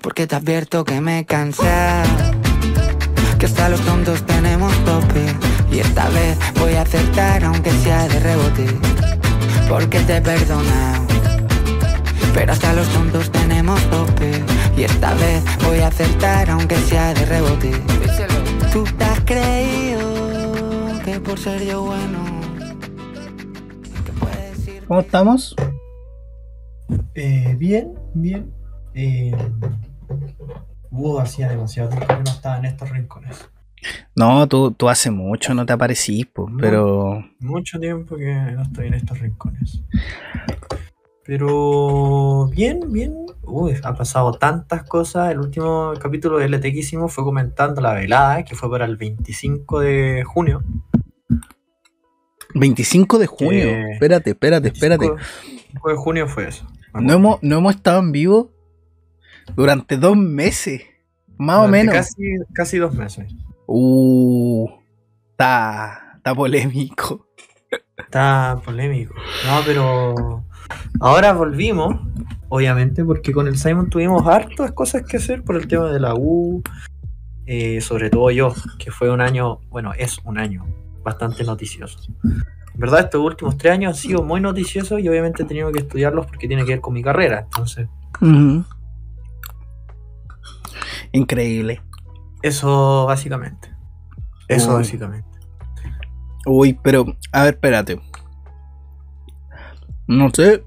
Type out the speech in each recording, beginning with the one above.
Porque te advierto que me cansé. Que hasta los tontos tenemos tope. Y esta vez voy a aceptar aunque sea de rebote. Porque te he perdonado. Pero hasta los tontos tenemos tope. Y esta vez voy a aceptar aunque sea de rebote. Tú te has creído que por ser yo bueno. ¿Cómo estamos? Eh, bien, bien. Eh, uh, hacía demasiado tiempo que no estaba en estos rincones. No, tú, tú hace mucho no te aparecís, po, pero Mucho tiempo que no estoy en estos rincones. Pero bien, bien. Uy, ha pasado tantas cosas. El último capítulo de LT que hicimos fue comentando la velada, que fue para el 25 de junio. 25 de junio. Espérate, espérate, espérate. 25 de junio fue eso. No hemos, no hemos estado en vivo durante dos meses. Más o menos. Casi, casi dos meses. Uh, está, está polémico. Está polémico. No, pero ahora volvimos, obviamente, porque con el Simon tuvimos hartas cosas que hacer por el tema de la U. eh, sobre todo yo, que fue un año, bueno, es un año bastante noticioso. En verdad, estos últimos tres años han sido muy noticiosos y obviamente he tenido que estudiarlos porque tiene que ver con mi carrera. Entonces, Ujú. Increíble. eso básicamente. Eso Uy. básicamente. Uy, pero, a ver, espérate. No sé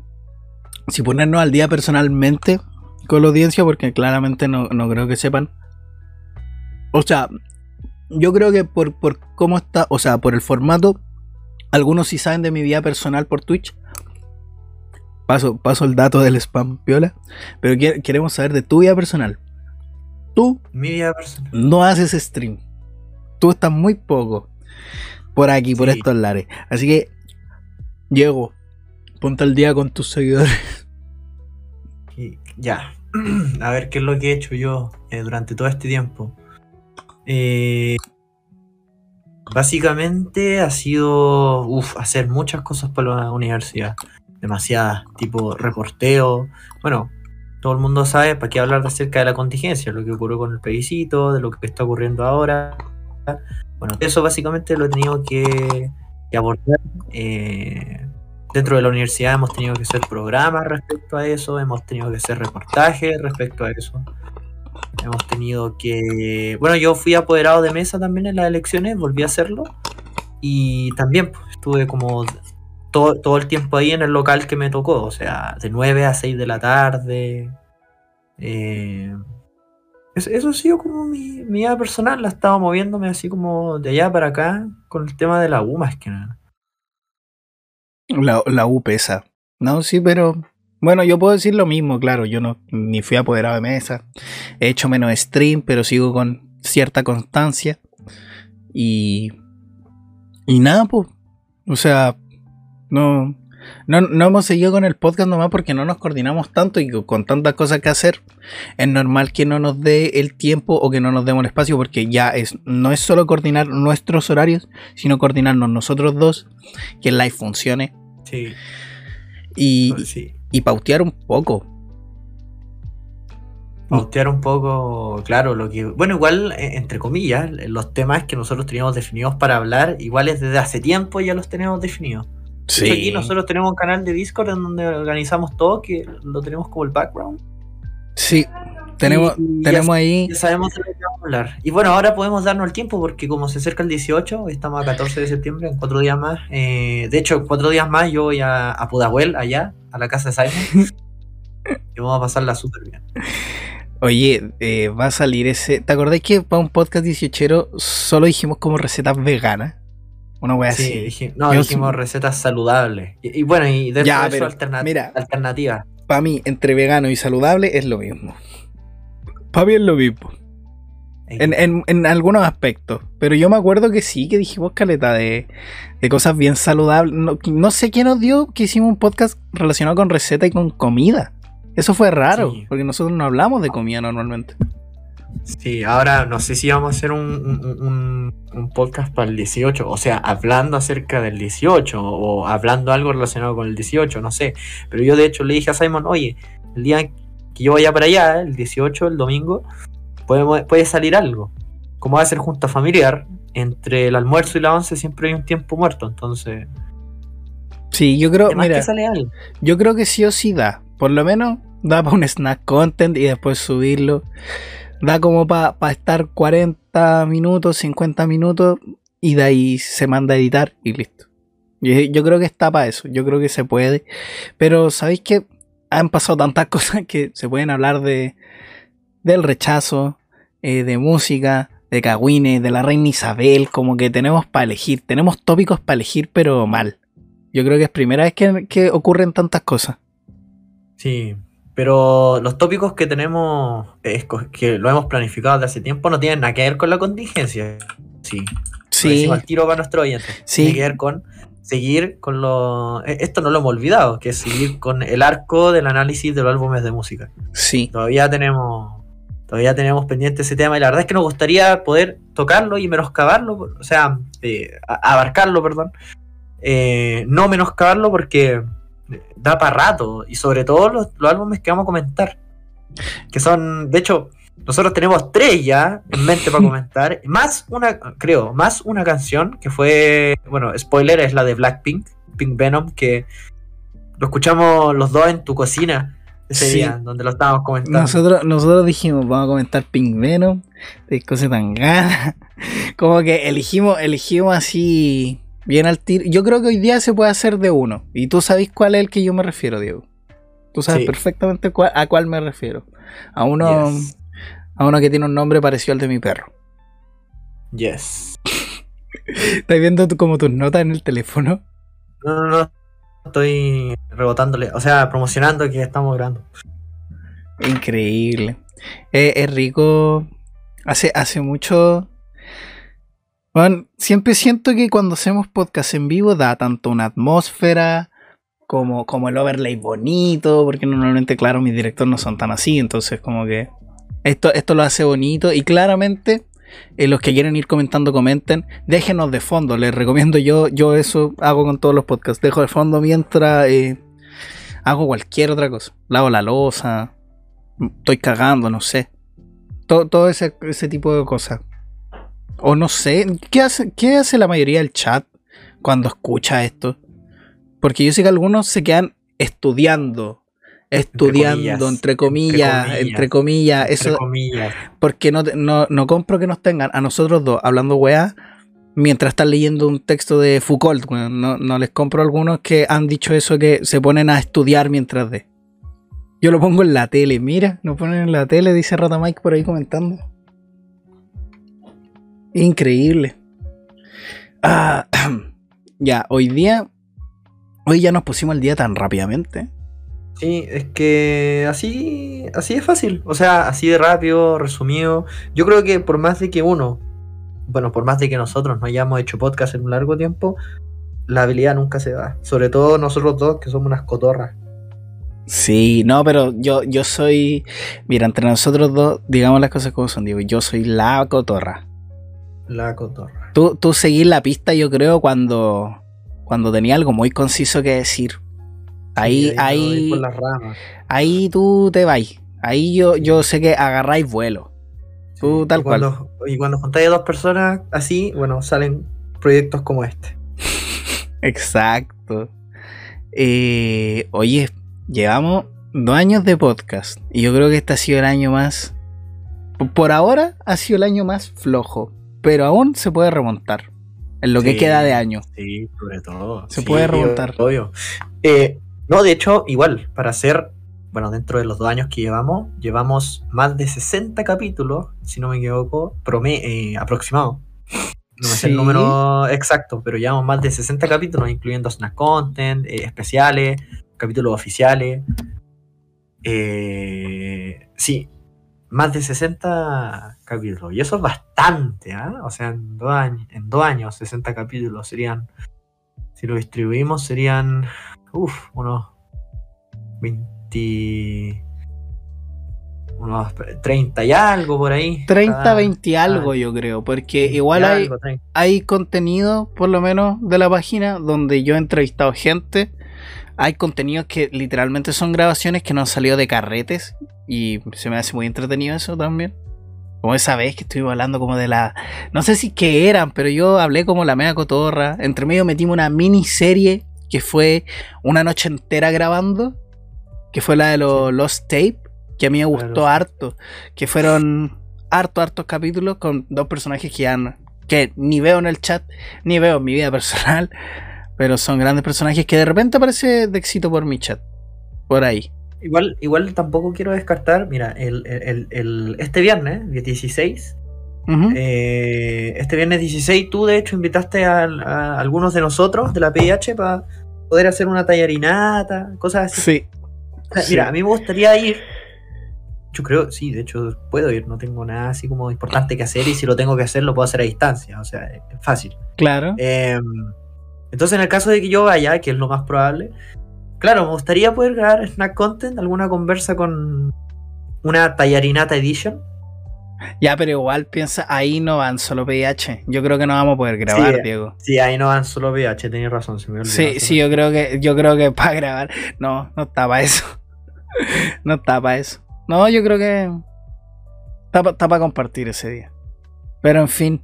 si ponernos al día personalmente con la audiencia, porque claramente no, no creo que sepan. O sea, yo creo que por, por cómo está, o sea, por el formato, algunos sí saben de mi vida personal por Twitch. Paso, paso el dato del spam, piola. Pero que- queremos saber de tu vida personal. Tú Mi vida personal. no haces stream. Tú estás muy poco por aquí, por Sí. estos lares. Así que, Diego, ponte al día con tus seguidores. Y ya. A ver qué es lo que he hecho yo eh, durante todo este tiempo. Eh, básicamente ha sido uf, hacer muchas cosas para la universidad. Demasiadas, tipo reporteo. Bueno, todo el mundo sabe para qué hablar acerca de la contingencia, lo que ocurrió con el plebiscito, de lo que está ocurriendo ahora. Bueno, eso básicamente lo he tenido que, que abordar. eh, dentro de la universidad hemos tenido que hacer programas respecto a eso, hemos tenido que hacer reportajes respecto a eso. Hemos tenido que... Bueno, yo fui apoderado de mesa también en las elecciones, volví a hacerlo. Y también pues, estuve como todo, todo el tiempo ahí en el local que me tocó, o sea, de 9 a 6 de la tarde. Eh, es- eso ha sido como mi, mi vida personal, la estaba moviéndome así como de allá para acá con el tema de la U más que nada. La, la U pesa. No, sí, pero. Bueno, yo puedo decir lo mismo, claro. Yo no ni fui apoderado de mesa. He hecho menos stream, pero sigo con cierta constancia. Y. Y nada, pues. O sea, no, no. No hemos seguido con el podcast nomás porque no nos coordinamos tanto y con tantas cosas que hacer. Es normal que no nos dé el tiempo o que no nos demos el espacio porque ya es. No es solo coordinar nuestros horarios, sino coordinarnos nosotros dos. Que el live funcione Sí, y, sí. y pautear un poco. pautear un poco, claro, lo que. Bueno, igual, eh, entre comillas, los temas que nosotros teníamos definidos para hablar, iguales desde hace tiempo ya los tenemos definidos. Hecho, aquí nosotros tenemos un canal de Discord en donde organizamos todo, que lo tenemos como el background. Sí, tenemos, Y- y ya tenemos ahí. Ya sabemos de lo que vamos a hablar. Y bueno, ahora podemos darnos el tiempo porque como se acerca el 18, hoy estamos a 14 de septiembre, en cuatro días más. eh, de hecho, en cuatro días más yo voy a, a Pudahuel, allá, a la casa de Simon. y vamos a pasarla súper bien. Oye, eh, va a salir ese. ¿Te acordás que para un podcast 18 solo dijimos como recetas veganas? Una wea Sí, así. dije- no, dijimos recetas saludables. Y, y bueno, y dentro Ya, de eso alterna- mira. alternativas. Para mí, entre vegano y saludable es lo mismo. Para mí es lo mismo. En, en- en algunos aspectos. Pero yo me acuerdo que sí, que dijimos caleta de, de cosas bien saludables. No, no sé qué nos dio que hicimos un podcast relacionado con receta y con comida. Eso fue raro, Sí. porque nosotros no hablamos de comida normalmente. Sí, ahora no sé si vamos a hacer un, un- un- un podcast para el 18, o sea, hablando acerca del 18 o hablando algo relacionado con el 18, no sé. Pero yo de hecho le dije a Simon, oye, el día que yo vaya para allá, el 18, el domingo, puede, puede salir algo. Como va a ser junta familiar, entre el almuerzo y la once siempre hay un tiempo muerto, entonces... Sí, yo creo, mira, que sale algo. yo creo que sí o sí da. Por lo menos da para un snack content y después subirlo. Da como para estar 40 minutos, 50 minutos y de ahí se manda a editar y listo. Yo, creo que está para eso, yo creo que se puede. Pero sabéis que han pasado tantas cosas que se pueden hablar de del rechazo, eh, de música, de Cagüines, de la reina Isabel, como que tenemos para elegir, tenemos tópicos para elegir, pero mal. Yo creo que es primera vez que ocurren tantas cosas. Sí, pero los tópicos que tenemos, esco- que lo hemos planificado desde hace tiempo, no tienen nada que ver con la contingencia. Sí, Sí, al tiro para nuestro oyente. Sí. Tiene que ver con seguir con lo. eh, Esto no lo hemos olvidado, que es seguir con el arco del análisis de los álbumes de música. sí, Todavía tenemos. Todavía tenemos pendiente ese tema y la verdad es que nos gustaría poder tocarlo y menoscabarlo, o sea, eh, abarcarlo, perdón. Eh, no menoscabarlo porque da para rato y sobre todo los, los álbumes que vamos a comentar. Que son, de hecho, nosotros tenemos tres ya en mente para comentar, más una, creo, más una canción que fue, bueno, spoiler, es la de Blackpink, Pink Venom, que lo escuchamos los dos en tu cocina ese Sí. día, donde lo estábamos comentando. nosotros, nosotros dijimos, vamos a comentar Pink Venom, de cosas tan ganas. Como que elegimos, elegimos así, bien al tiro. Yo creo que hoy día se puede hacer de uno. Y tú sabes cuál es el que yo me refiero, Diego. Tú sabes Sí. perfectamente cuál- a cuál me refiero. A uno, Yes. a uno que tiene un nombre parecido al de mi perro. Yes. ¿Estás viendo tú como tus notas en el teléfono? No, no, no. Estoy rebotándole, o sea, promocionando que estamos grabando. Increíble. Eh, es rico. Hace, hace mucho. Bueno, siempre siento que cuando hacemos podcast en vivo da tanto una atmósfera como, como el overlay bonito, porque normalmente, claro, mis directores no son tan así, entonces como que esto, esto lo hace bonito y claramente eh, los que quieren ir comentando, comenten, déjenos de fondo, les recomiendo yo, yo eso hago con todos los podcasts, dejo de fondo mientras eh, hago cualquier otra cosa, lavo la losa, estoy cagando, no sé. Todo, todo ese, ese tipo de cosas. O no sé, ¿qué hace, ¿qué hace la mayoría del chat cuando escucha esto? Porque yo sé que algunos se quedan estudiando, estudiando, entre comillas, comillas, entre comillas, Entre eso, comillas. porque no, no, no compro que nos tengan a nosotros dos hablando weá mientras están leyendo un texto de Foucault. No, no les compro a algunos que han dicho eso que se ponen a estudiar mientras de. Yo lo pongo en la tele, mira, lo ponen en la tele, dice Rata Mike por ahí comentando. Increíble. Ah, ya, hoy día. Hoy ya nos pusimos el día tan rápidamente. Sí, es que así, así es fácil. O sea, así de rápido, resumido. Yo creo que por más de que uno, bueno, por más de que nosotros no hayamos hecho podcast en un largo tiempo, la habilidad nunca se va. Sobre todo nosotros dos, que somos unas cotorras. Sí, no, pero yo, yo soy. Mira, entre nosotros dos, digamos las cosas como son, digo, yo soy la cotorra. La cotorra. Tú, tú seguís la pista, yo creo, cuando, cuando tenía algo muy conciso que decir. Ahí, Sí, ahí, las ramas. ahí tú te vas. Ahí yo, yo sé que agarráis vuelo. Tú tal y cual. cuando, Y cuando juntáis a dos personas así, bueno, salen proyectos como este. Exacto. Eh, oye, llevamos dos años de podcast. Y yo creo que este ha sido el año más. Por ahora ha sido el año más flojo. Pero aún se puede remontar. En lo que queda de año. Sí, sobre todo. Se Sí, puede remontar. Obvio. Eh, no, de hecho, igual, para hacer, bueno, dentro de los dos años que llevamos, llevamos más de 60 capítulos, si no me equivoco, prome eh, aproximado. No me sé el número exacto, pero llevamos más de 60 capítulos, incluyendo snack content, eh, especiales, capítulos oficiales. Eh, sí, más de 60 capítulos. Y eso es bastante, ¿ah? O sea, en dos, años, en dos años, 60 capítulos serían. Si lo distribuimos, serían. Uf, unos. 20. Unos 30 y algo por ahí. 30, Cada- 20 algo, cada- yo creo. Porque igual 20 hay, algo, 30. hay contenido, por lo menos de la página, donde yo he entrevistado gente. Hay contenidos que literalmente son grabaciones que no han salido de carretes. Y se me hace muy entretenido eso también. Como esa vez que estuvimos hablando como de la... No sé si qué eran, pero yo hablé como la mega cotorra. Entre medio metimos una miniserie que fue una noche entera grabando. Que fue la de los Lost Tape. Que a mí me gustó Claro. harto. Que fueron harto, hartos capítulos con dos personajes que ya no- que ni veo en el chat, ni veo en mi vida personal. Pero son grandes personajes que de repente aparece de éxito por mi chat. Por ahí. Igual, igual tampoco quiero descartar, mira, el, el- el- este viernes, el 16, Ujú. eh, este viernes 16 tú de hecho invitaste a, a algunos de nosotros de la PIH para poder hacer una tallarinata, cosas así. Sí. O sea, sí. Mira, a mí me gustaría ir. Yo creo, sí, de hecho puedo ir, no tengo nada así como importante que hacer y si lo tengo que hacer lo puedo hacer a distancia, o sea, es fácil. Claro. Eh, entonces, en el caso de que yo vaya, que es lo más probable, claro, me gustaría poder grabar snack content, alguna conversa con una tallarinata edition. Ya, pero igual piensa, ahí no van solo PH. Yo creo que no vamos a poder grabar, Sí, Diego. Sí, ahí no van solo VH, tenías razón, se me olvidó. Sí, sí, yo creo que, yo creo que para grabar. No, no está para eso. No está para eso. No, yo creo que está para compartir ese día. Pero en fin.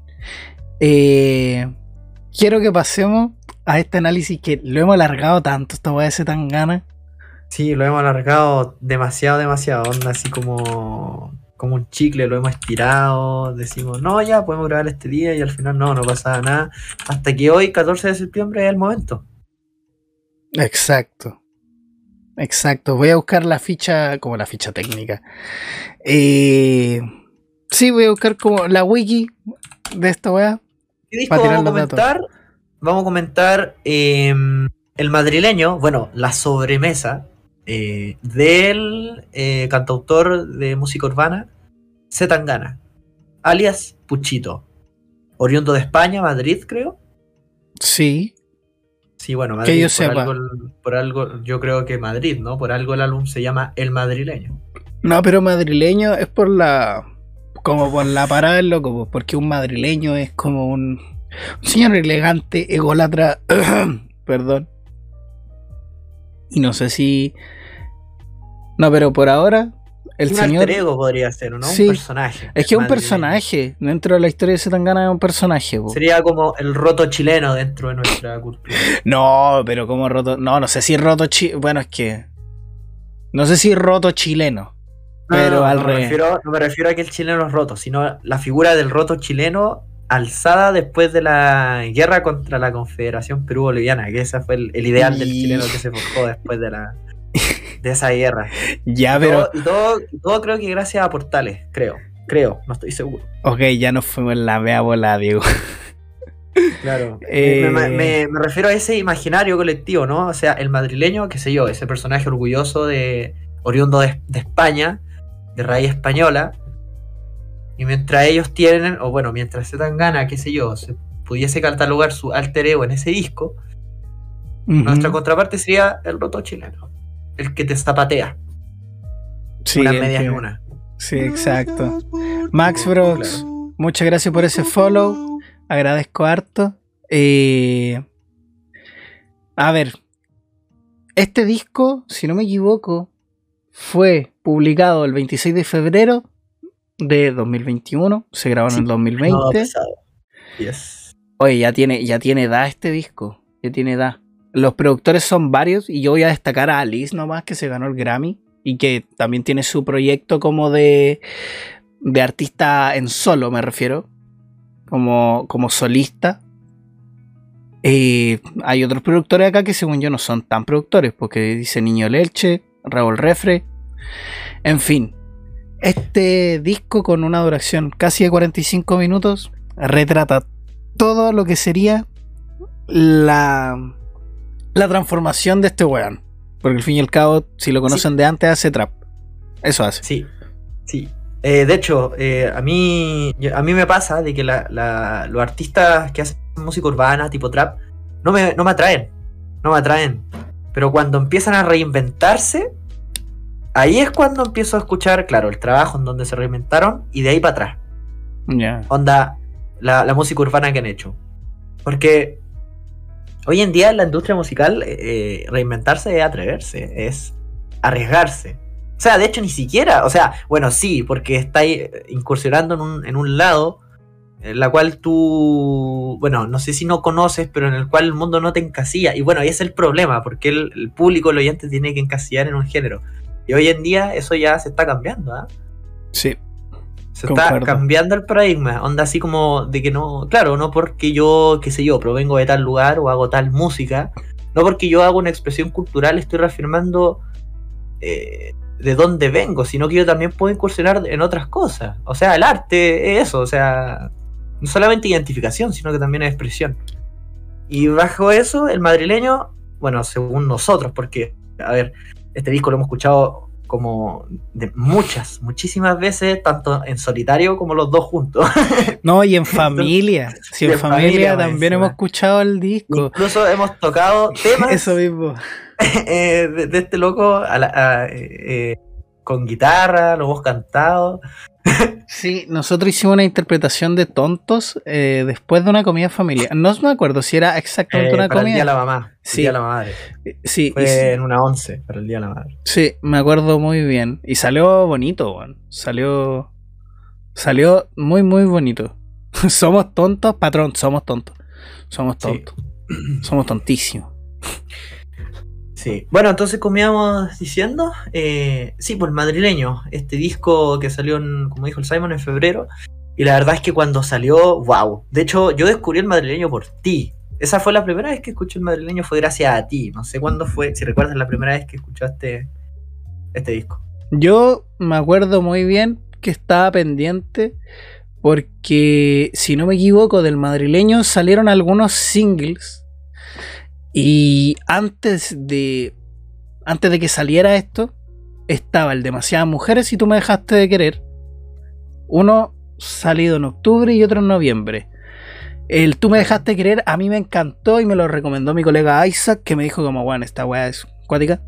eh, quiero que pasemos a este análisis que lo hemos alargado tanto, esta weá de tan gana. Sí, lo hemos alargado demasiado, demasiado. Onda así como, como un chicle, lo hemos estirado. Decimos, no, ya podemos grabar este día y al final no, no pasaba nada. Hasta que hoy, 14 de septiembre, es el momento. Exacto. Exacto. Voy a buscar la ficha, como la ficha técnica. Eh, sí, voy a buscar como la wiki de esta weá. ¿Qué disco vamos a los datos. Vamos a comentar eh, el madrileño, bueno, la sobremesa eh, del eh, cantautor de música urbana, Zetangana, alias Puchito, oriundo de España, Madrid, creo. Sí. Sí, bueno, Que Madrid. yo por, sepa. Algo, por algo, yo creo que Madrid, ¿no? Por algo el álbum se llama El Madrileño. No, pero madrileño es por la. Como por la parada del loco, porque un madrileño es como un, un señor elegante, ególatra. perdón. Y no sé si. No, pero por ahora, el un señor. alter ego podría ser, ¿no? Sí. Un personaje. Es que es un personaje. Dentro de la historia de Zetangana es un personaje. po. Sería como el roto chileno dentro de nuestra cultura. No, pero como roto. No, no sé si roto chi. Bueno, es que. No sé si roto chileno. Pero no, al no revés. refiero, no me refiero a que el chileno es roto, sino la figura del roto chileno alzada después de la guerra contra la Confederación Perú-Boliviana, que ese fue el, el ideal del chileno que se forjó después de la de esa guerra. Ya, pero. todo, todo, creo que gracias a Portales, creo, creo, no estoy seguro. Ok, ya nos fuimos en la mea bola, Diego. Claro. Eh, Me, me- me refiero a ese imaginario colectivo, ¿no? O sea, el madrileño, qué sé yo, ese personaje orgulloso de oriundo de, de España, de raíz española. Y mientras ellos tienen, o bueno, mientras Zetangana, qué sé yo, se pudiese catalogar su alter ego en ese disco, nuestra contraparte sería el roto chileno. El que te zapatea, Sí, una el media que- luna. Sí, exacto. Max Brooks, muchas gracias por ese follow. Agradezco harto. Eh, a ver, este disco, si no me equivoco, fue publicado el 26 de febrero de 2021. Se grabó en Sí, el 2020. No, pesado. Yes. Oye, ya tiene, ya tiene edad este disco. Ya tiene edad. Los productores son varios y yo voy a destacar a Alice nomás que se ganó el Grammy y que también tiene su proyecto como de, de artista en solo, me refiero. Como, como solista. Eh, hay otros productores acá que según yo no son tan productores porque dice Niño Leche, Raúl Refre. En fin, este disco con una duración casi de 45 minutos retrata todo lo que sería la, la transformación de este weón. Porque al fin y al cabo, si lo conocen de antes, hace trap. Eso hace. Sí, sí. Eh, de hecho, eh, a, mí, a mí me pasa de que la- la- los artistas que hacen música urbana, tipo trap, no me, no me atraen. No me atraen. Pero cuando empiezan a reinventarse, ahí es cuando empiezo a escuchar, claro, el trabajo en donde se reinventaron y de ahí para atrás. Ya. Onda, la, la música urbana que han hecho. Porque hoy en día en la industria musical, eh, eh, reinventarse es atreverse, es arriesgarse. O sea, de hecho, ni siquiera. O sea, bueno, sí, porque estáis incursionando en un, en un lado en la cual tú, bueno, no sé si no conoces, pero en el cual el mundo no te encasilla. Y bueno, ahí es el problema, porque el, el público, el oyente, tiene que encasillar en un género. Y hoy en día eso ya se está cambiando, ¿ah? Sí. Se está cambiando el paradigma, onda así como de que no, claro, no porque yo, qué sé yo, provengo de tal lugar o hago tal música, no porque yo hago una expresión cultural estoy reafirmando eh, de dónde vengo, sino que yo también puedo incursionar en otras cosas. O sea, el arte es eso, o sea, no solamente identificación, sino que también es expresión. Y bajo eso, el madrileño, bueno, según nosotros, porque, a ver, este disco lo hemos escuchado como de muchas, muchísimas veces, tanto en solitario como los dos juntos. No, y en familia. Si Y en en familia también hemos escuchado el disco. Incluso hemos tocado temas Eso mismo. eh, de, de este loco a la- a, eh, eh, con guitarra, lo hemos cantado. Sí, nosotros hicimos una interpretación de tontos eh, después de una comida familiar. No me acuerdo si era exactamente eh, una para el Día de comida. la Mamá. el Sí. Día de la Madre. Sí, y- Fue en una once para el Día de la Madre. sí, me acuerdo muy bien. Y salió bonito. Salió. Salió muy, muy bonito. somos tontos, patrón, somos tontos. Somos Sí. tontos. Somos tontísimos. Sí. Bueno, entonces, como íbamos diciendo, eh, sí, pues el madrileño, este disco que salió, en, como dijo el Simon, en febrero. Y la verdad es que cuando salió, wow. De hecho, yo descubrí el madrileño por ti. Esa fue la primera vez que escuché el madrileño, fue gracias a ti. No sé cuándo fue, si recuerdas la primera vez que escuchaste este disco. Yo me acuerdo muy bien que estaba pendiente porque, si no me equivoco, del madrileño salieron algunos singles y antes de antes de que saliera esto estaba el demasiadas mujeres y tú me dejaste de querer. Uno salido en octubre y otro en noviembre. El tú me dejaste de querer a mí me encantó y me lo recomendó mi colega Isaac que me dijo como, bueno, esta weá es cuática.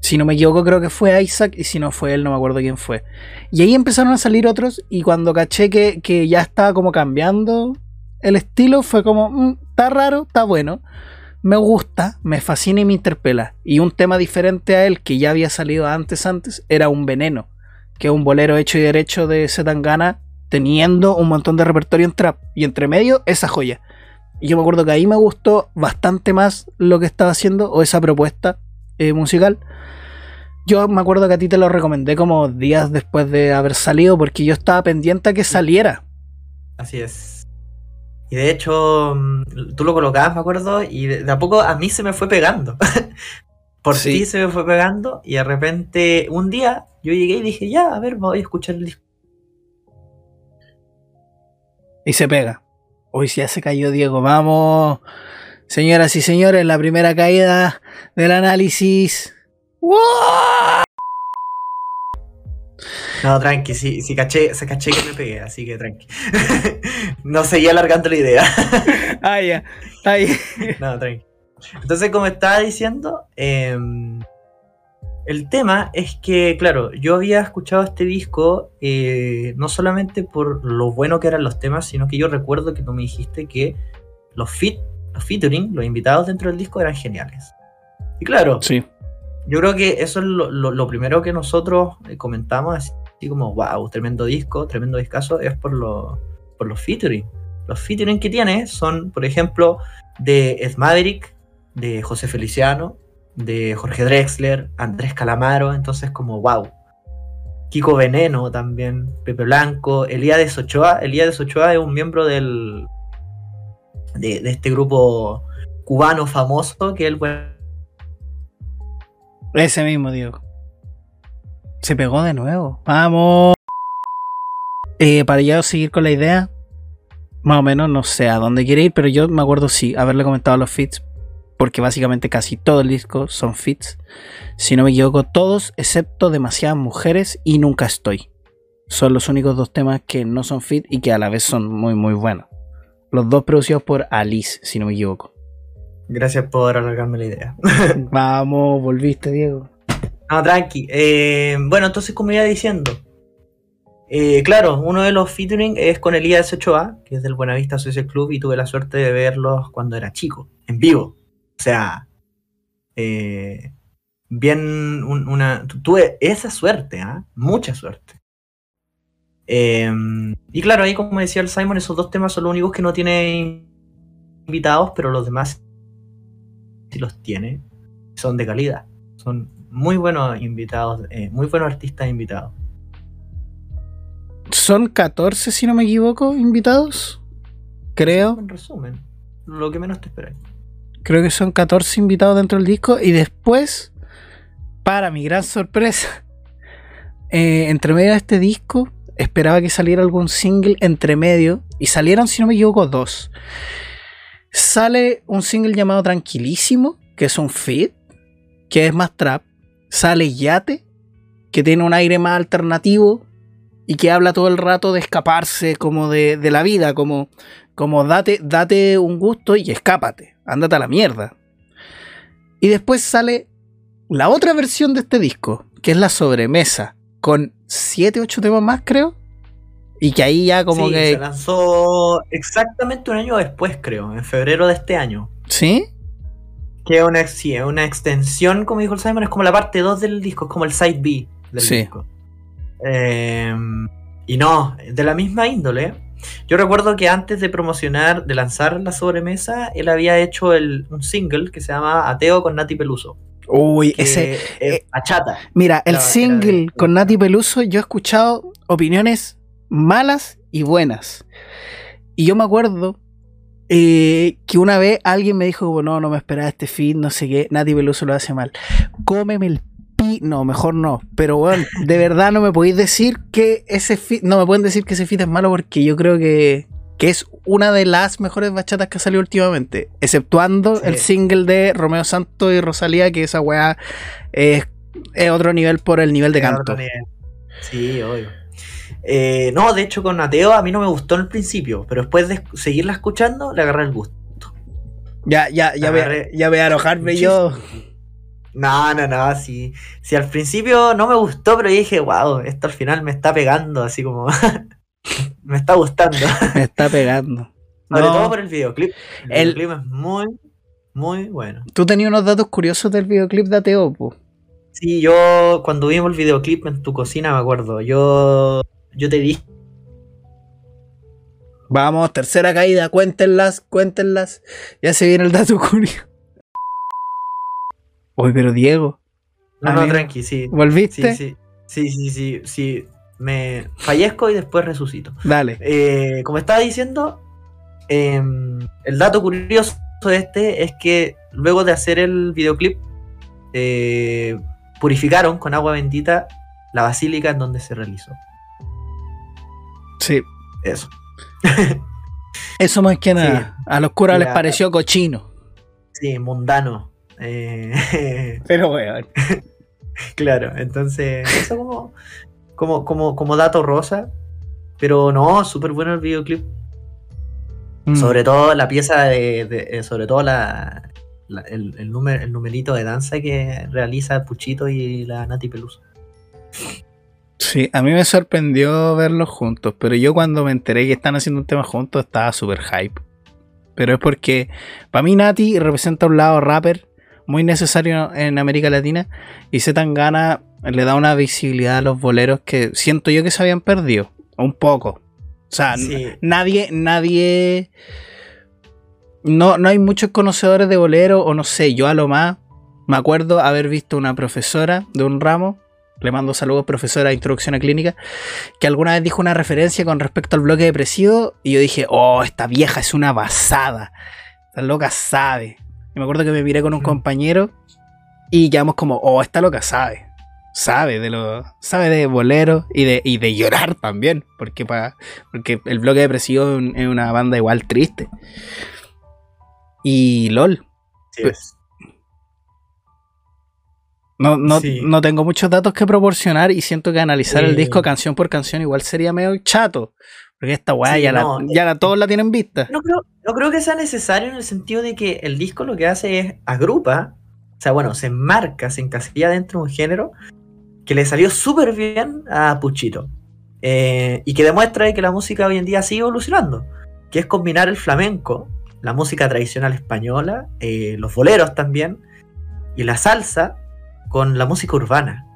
Si no me equivoco, creo que fue Isaac, y si no fue él, no me acuerdo quién fue. Y ahí empezaron a salir otros, y cuando caché que, que ya estaba como cambiando el estilo, fue como, "Mm, está raro, está bueno, me gusta, me fascina y me interpela. Y un tema diferente a él, que ya había salido antes, antes, era Un Veneno, que es un bolero hecho y derecho de Zetangana, teniendo un montón de repertorio en trap, y entre medio, esa joya. Y yo me acuerdo que ahí me gustó bastante más lo que estaba haciendo, o esa propuesta eh, musical. Yo me acuerdo que a ti te lo recomendé como días después de haber salido porque yo estaba pendiente a que saliera. Así es. Y de hecho, mm, tú lo colocabas, me acuerdo, y de, de a poco a mí se me fue pegando. Por Sí. ti se me fue pegando, y de repente, un día, yo llegué y dije, ya, a ver, voy a escuchar el disco. Y se pega. Hoy ya se cayó Diego. Vamos. Señoras y señores, la primera caída del análisis. ¡Wow! No, tranqui, sí, sí caché, se caché que me pegué, así que tranqui. no seguía alargando la idea. Ah, ya. No, tranqui. Entonces, como estaba diciendo, em, el tema es que, claro, yo había escuchado este disco eh, no solamente por lo bueno que eran los temas, sino que yo recuerdo que tú me dijiste que los fit, los featuring, los invitados dentro del disco eran geniales. Y claro, Sí. Yo creo que eso es lo, primero que nosotros eh, comentamos, así como, wow, tremendo disco, tremendo discazo, es por, lo, por los featuring. Los featuring que tiene son, por ejemplo, de Ed de José Feliciano, de Jorge Drexler, Andrés Calamaro, entonces como, wow. Kiko Veneno también, Pepe Blanco, Elías Ochoa. Elías Ochoa es un miembro del de, de este grupo cubano famoso que él bueno, Ese mismo, Diego. Se pegó de nuevo. Vamos. Eh, para ya seguir con la idea, más o menos no sé a dónde quiere ir, pero yo me acuerdo sí haberle comentado los fits, porque básicamente casi todo el disco son fits. Si no me equivoco, todos excepto demasiadas mujeres y nunca estoy. Son los únicos dos temas que no son fit y que a la vez son muy muy buenos. Los dos producidos por Alice, si no me equivoco. Gracias por alargarme la idea. Vamos, volviste, Diego. No, tranqui. Eh, bueno, entonces, como iba diciendo, eh, claro, uno de los featuring es con Elías Ochoa, que es del Buenavista Social Club, y tuve la suerte de verlos cuando era chico, en vivo. O sea, eh, bien un- una. tu- Tuve esa suerte, ¿ah? Mucha suerte. Eh, y claro, ahí como decía el Simon, esos dos temas son los únicos que no tiene invitados, pero los demás los tiene. Son de calidad. Son muy buenos invitados, eh, muy buenos artistas invitados. Son 14, si no me equivoco, invitados. Creo. En resumen, lo que menos te esperáis. Creo que son 14 invitados dentro del disco. Y después, para mi gran sorpresa, eh, entre medio de este disco, esperaba que saliera algún single entre medio. Y salieron, si no me equivoco, dos. Sale un single llamado Tranquilísimo, que es un feat, que es más trap. Sale Yate, que tiene un aire más alternativo y que habla todo el rato de escaparse como de, de la vida, como, como date, date un gusto y escápate, ándate a la mierda. Y después sale la otra versión de este disco, que es la sobremesa, con 7, 8 temas más, creo. Y que ahí ya como Sí, que... se lanzó exactamente un año después, creo, en febrero de este año. ¿Sí? Que es una, sí, es una extensión, como dijo el Simon, es como la parte 2 del disco, es como el side B del Sí. disco. Eh, y no, de la misma índole. Yo recuerdo que antes de promocionar, de lanzar la sobremesa, él había hecho el, un single que se llama Ateo con Nati Peluso. Uy, ese... es eh. Mira, el Era- era single de- con Nati Peluso, yo he escuchado opiniones malas y buenas. Y yo me acuerdo eh, que una vez alguien me dijo, como, no, no me esperaba este feed, no sé qué, Nati Peluso lo hace mal. Cómeme el pi. No, mejor no. Pero bueno, de verdad no me podéis decir que ese feed, no me pueden decir que ese feed es malo porque yo creo que, que es una de las mejores bachatas que ha salido últimamente. Exceptuando Sí. el single de Romeo Santos y Rosalía, que esa weá es, es otro nivel por el nivel de canto. Sí, obvio. Eh, no, de hecho con Ateo a mí no me gustó en el principio, pero después de seguirla escuchando le agarré el gusto. Ya, ya, ya, voy, a- Agarré ya voy a enojarme yo. No, no, no, sí. Sí, al principio no me gustó, pero dije, wow, esto al final me está pegando, así como me está gustando. Me está pegando. Sobre No. todo por el videoclip. El, El- videoclip es muy, muy bueno. Tú tenías unos datos curiosos del videoclip de Ateo, po. Sí, yo cuando vimos el videoclip en tu cocina, me acuerdo, yo, yo te dije Vamos, tercera caída, cuéntenlas, cuéntenlas. Ya se viene el dato curioso. Uy, pero Diego, No, no, tranqui, sí. ¿volviste? Sí, sí, sí, sí, sí, sí. Me fallezco y después resucito. Dale. Eh, como estaba diciendo, em, el dato curioso de este es que luego de hacer el videoclip, eh, purificaron con agua bendita la basílica en donde se realizó. Sí. Eso. Eso más que nada. A los curas les pareció cochino. Sí, mundano. Eh, Pero weón. claro, entonces, eso como, como, como, como dato rosa. Pero no, súper bueno el videoclip. Mm. Sobre todo la pieza de, de- eh, sobre todo la, la- el, el, el numerito de danza que realiza Puchito y la Nati Peluso. Sí, a mí me sorprendió verlos juntos, pero yo cuando me enteré que están haciendo un tema juntos estaba súper hype. Pero es porque para mí Nati representa un lado rapper muy necesario en América Latina y Zetangana le da una visibilidad a los boleros que siento yo que se habían perdido, un poco. O sea, Sí. nadie, nadie... No, no hay muchos conocedores de bolero, o no sé, yo a lo más me acuerdo haber visto una profesora de un ramo, le mando saludos profesora de introducción a clínica, que alguna vez dijo una referencia con respecto al bloque depresivo y yo dije, oh, esta vieja es una basada, esta loca sabe. Y me acuerdo que me miré con un compañero y quedamos como, oh, esta loca sabe. Sabe de lo. Sabe de bolero y de, y de llorar también. Porque pa- porque el bloque depresivo es un- es una banda igual triste. Y LOL. Sí, es. No, no, Sí. no tengo muchos datos que proporcionar y siento que analizar el Eh. disco canción por canción igual sería medio chato. Porque esta weá Sí, ya, no, la, ya la- todos la tienen vista. No creo, no creo que sea necesario en el sentido de que el disco lo que hace es agrupa, o sea, bueno, se enmarca, se encasilla dentro de un género que le salió súper bien a Puchito. Eh, y que demuestra que la música hoy en día sigue evolucionando, que es combinar el flamenco, la música tradicional española, eh, los boleros también, y la salsa con la música urbana.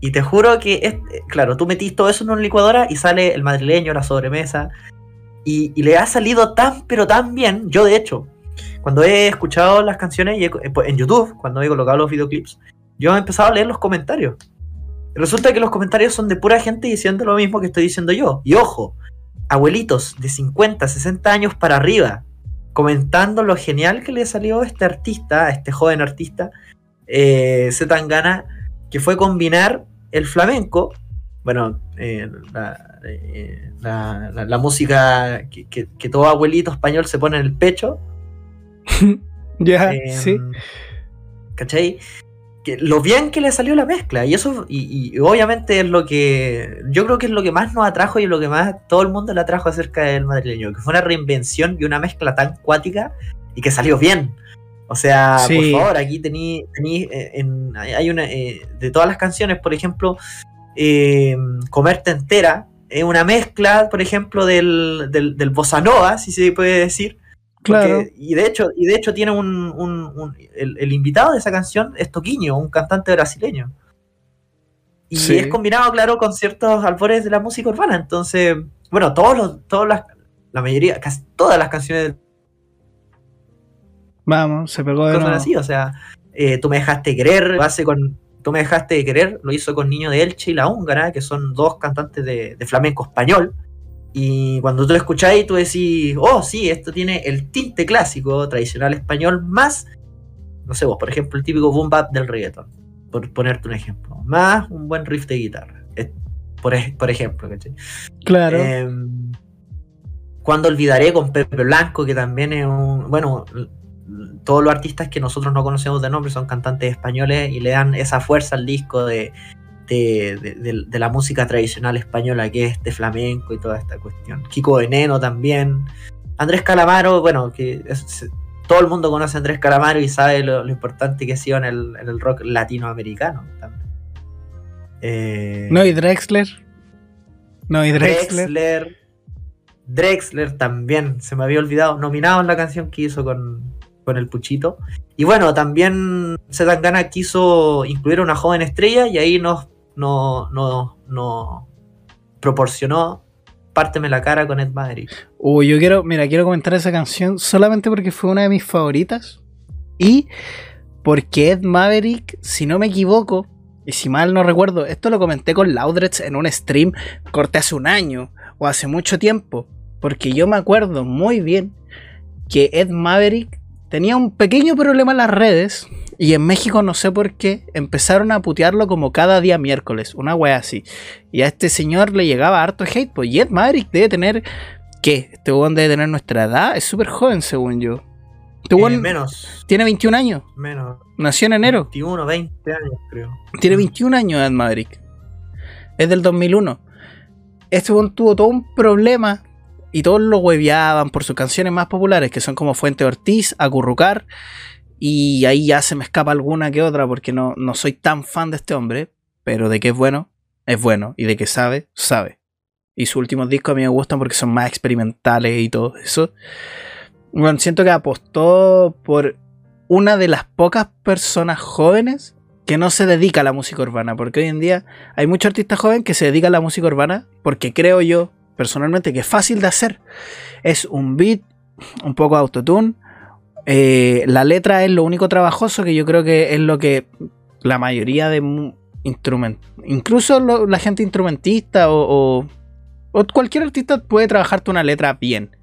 Y te juro que, claro, tú metís todo eso en una licuadora y sale el madrileño, la sobremesa. Y, le ha salido tan, pero tan bien. Yo, de hecho, cuando he escuchado las canciones y he- en YouTube, cuando he colocado los videoclips, yo he empezado a leer los comentarios. Resulta que los comentarios son de pura gente diciendo lo mismo que estoy diciendo yo. Y ojo, abuelitos de 50, 60 años para arriba, comentando lo genial que le salió a este artista, a este joven artista, eh, Zetangana, que fue combinar el flamenco, bueno, eh, la, eh, la- la- la música que, que- que todo abuelito español se pone en el pecho, Ya, Em, sí. ¿Cachai? Que lo bien que le salió la mezcla. Y eso, y, y obviamente es lo que. Yo creo que es lo que más nos atrajo y lo que más todo el mundo le atrajo acerca del madrileño. Que fue una reinvención y una mezcla tan cuática y que salió bien. O sea, Sí. por favor, aquí tení, tení, eh, en- hay una. eh, de todas las canciones, por ejemplo, eh, Comerte entera. Es una mezcla, por ejemplo, del, del, del bossa nova, si se puede decir. Porque- Claro. y de hecho, y de hecho tiene un, un- un- el, el invitado de esa canción es Toquiño, un cantante brasileño. Y Sí. es combinado, claro, con ciertos albores de la música urbana. Entonces, bueno, todos los, todas las, la mayoría, casi todas las canciones Vamos, se pegó de nuevo. así. O sea, eh, tú me dejaste querer, lo hace con. Tú me dejaste de querer, lo hizo con Niño de Elche y La Húngara, que son dos cantantes de, de flamenco español. Y cuando tú lo escucháis, tú decís, oh, sí, esto tiene el tinte clásico, tradicional español, más, no sé vos, por ejemplo, el típico boom bap del reggaeton, por ponerte un ejemplo, más un buen riff de guitarra, eh, por, por ejemplo, ¿cachai? Claro. Em, cuando olvidaré con Pepe Blanco, que también es un. Bueno, todos los artistas que nosotros no conocemos de nombre son cantantes españoles y le dan esa fuerza al disco de, de, de- de- de la música tradicional española, que es este flamenco y toda esta cuestión. Kiko Veneno también. Andrés Calamaro, bueno, que es- todo el mundo conoce a Andrés Calamaro y sabe lo, lo importante que ha sido en el, en el rock latinoamericano también. Eh, No, y Drexler. No, y Drexler. Drexler. Drexler también, se me había olvidado, nominado en la canción que hizo con, con el Puchito. Y bueno, también Zetangana quiso incluir a una joven estrella y ahí nos, no, no, no proporcionó Párteme la cara con Ed Maverick. Uy, yo quiero, mira, quiero comentar esa canción solamente porque fue una de mis favoritas. Y porque Ed Maverick, si no me equivoco, y si mal no recuerdo, esto lo comenté con Laudrets en un stream corte hace un año o hace mucho tiempo. Porque yo me acuerdo muy bien que Ed Maverick tenía un pequeño problema en las redes. Y en México no sé por qué empezaron a putearlo como cada día miércoles, una wea así. Y a este señor le llegaba harto hate, pues y Ed Maverick debe tener ¿Qué? Este weón debe tener nuestra edad. Es súper joven, según yo. Este Eh, menos, tiene 21 años. menos. Nació en enero. 21, 20 años, creo. Tiene 21 años Ed Maverick. Es del 2001. Este weón tuvo todo un problema. Y todos lo hueveaban por sus canciones más populares, que son como Fuente Ortiz, Acurrucar. Y ahí ya se me escapa alguna que otra, porque no, no soy tan fan de este hombre. Pero de que es bueno, es bueno. Y de que sabe, sabe. Y sus últimos discos a mí me gustan porque son más experimentales y todo eso. Bueno, siento que apostó por una de las pocas personas jóvenes que no se dedica a la música urbana. Porque hoy en día hay muchos artistas jóvenes que se dedican a la música urbana porque creo yo, personalmente, que es fácil de hacer. Es un beat, un poco autotune. eh, la letra es lo único trabajoso que yo creo que es lo que la mayoría de mu- instrument, incluso la gente instrumentista o, o- cualquier artista puede trabajarte una letra bien.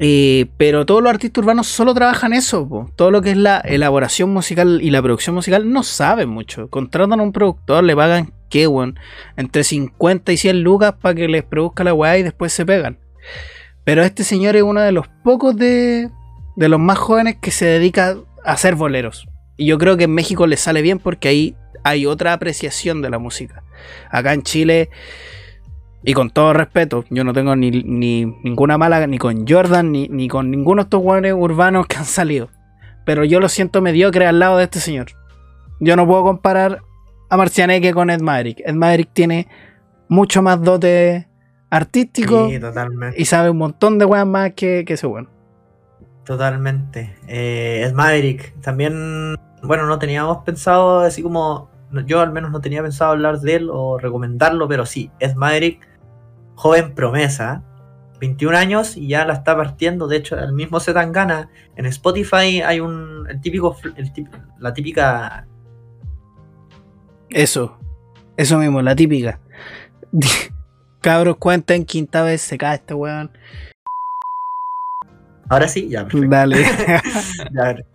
Eh, pero todos los artistas urbanos solo trabajan eso, todo lo que es la elaboración musical y la producción musical no saben mucho. Contratan a un productor, le pagan entre 50 y 100 lucas para que les produzca la weá y después se pegan. Pero este señor es uno de los pocos de, de los más jóvenes que se dedica a hacer boleros. Y yo creo que en México le sale bien porque ahí hay otra apreciación de la música. Acá en Chile, y con todo respeto, yo no tengo ni, ni ninguna mala ni con Jordan ni, ni con ninguno de estos guanes urbanos que han salido. Pero yo lo siento mediocre al lado de este señor. Yo no puedo comparar a Marcianeque con Ed Maverick. Ed Maverick tiene mucho más dote artístico Sí, y sabe un montón de weas más que, que ese weón. Totalmente. Eh, Ed Maverick, también bueno, no teníamos pensado así como, yo al menos no tenía pensado hablar de él o recomendarlo, pero sí, es Maverick, joven promesa, 21 años y ya la está partiendo, de hecho, el mismo Zetangana, en Spotify hay un, el típico, el la típica, Eso. Eso mismo, la típica. Cabros, cuenten, quinta vez se cae este weón. ahora sí, ya, perfecto. Dale. Ya, a.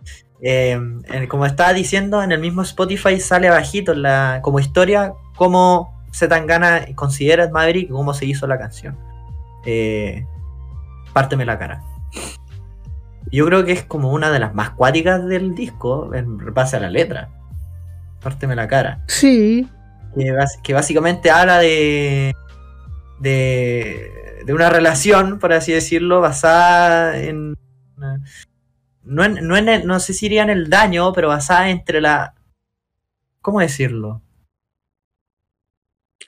Eh, en- como estaba diciendo, en el mismo Spotify sale abajito en la, como historia cómo Zetangana considera Ed Maverick y cómo se hizo la canción. Eh, Párteme la cara. Yo creo que es como una de las más cuáticas del disco en base a la letra. Párteme la cara. sí. Que, básicamente habla de, de. de una relación, por así decirlo, basada en. No, en- no, en el- no sé si iría en el daño, pero basada entre la. ¿Cómo decirlo?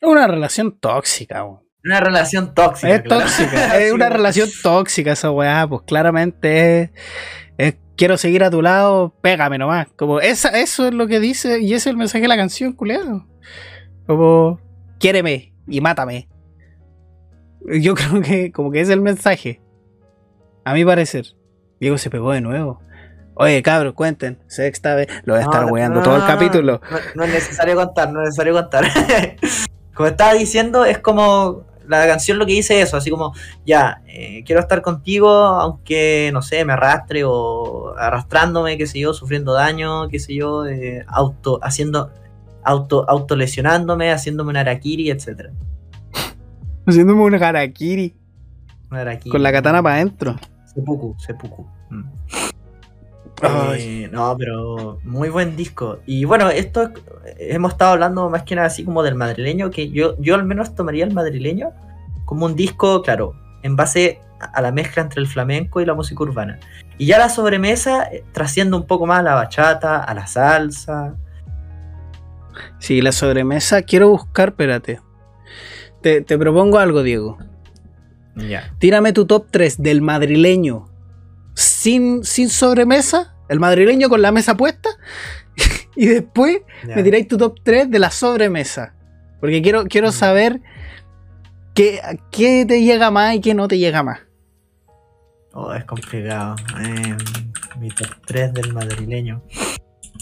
Es una relación tóxica, weón. Una relación tóxica. Es claro. tóxica, es una relación tóxica esa weá, pues claramente es, es quiero seguir a tu lado, pégame nomás. Como esa, eso es lo que dice y ese es el mensaje de la canción, culiado. Como quiéreme y mátame. Yo creo que como que ese es el mensaje. A mi parecer. Diego se pegó de nuevo. Oye, cabros, cuenten. Sexta vez. Lo voy a estar No, weando no, todo el no, capítulo. No es necesario contar, no es necesario contar. como estaba diciendo, es como la canción lo que dice eso, así como, ya, eh, quiero estar contigo, aunque, no sé, me arrastre o arrastrándome, qué sé yo, sufriendo daño, qué sé yo, eh, auto, haciendo, auto, autolesionándome, haciéndome un harakiri, etcétera. Haciéndome un harakiri Un harakiri. con la katana para adentro. Seppuku, seppuku. Mm. Eh, no, pero muy buen disco. Y bueno, esto hemos estado hablando más que nada así como del madrileño, que yo, yo al menos tomaría el madrileño como un disco, claro, en base a a la mezcla entre el flamenco y la música urbana. Y ya la sobremesa eh, trasciende un poco más a la bachata, a la salsa. Sí, la sobremesa. Quiero buscar, espérate. Te, te propongo algo, Diego. Ya. Tírame tu top 3 del madrileño sin, sin sobremesa. El madrileño con la mesa puesta. y después me tiráis tu top 3 de la sobremesa. Porque quiero, quiero Mm. saber qué, qué te llega más y qué no te llega más. Oh, es complicado. Eh, mi top 3 del madrileño.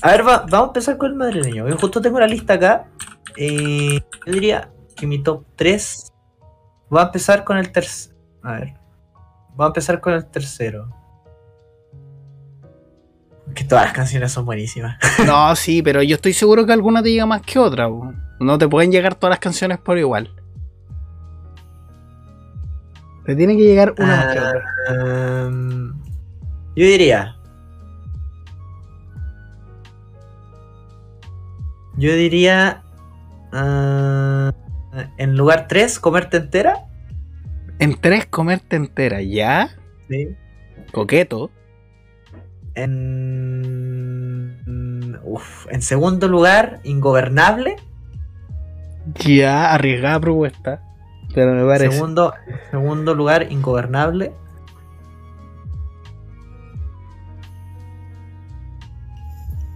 A ver, va- vamos a empezar con el madrileño. Yo justo tengo la lista acá. Eh, yo diría que mi top 3 va a empezar con el tercero. A ver. Va a empezar con el tercero. Que todas las canciones son buenísimas. No, sí, pero yo estoy seguro que alguna te llega más que otra. No te pueden llegar todas las canciones por igual. Te tiene que llegar una más que otra. Em, yo diría. Yo diría. ah, en lugar 3, comerte entera. En tres comerte entera, ¿ya? Sí. Coqueto. En. uf, en segundo lugar, ingobernable. Ya, arriesgada propuesta. Pero me parece. Segundo, segundo lugar, ingobernable.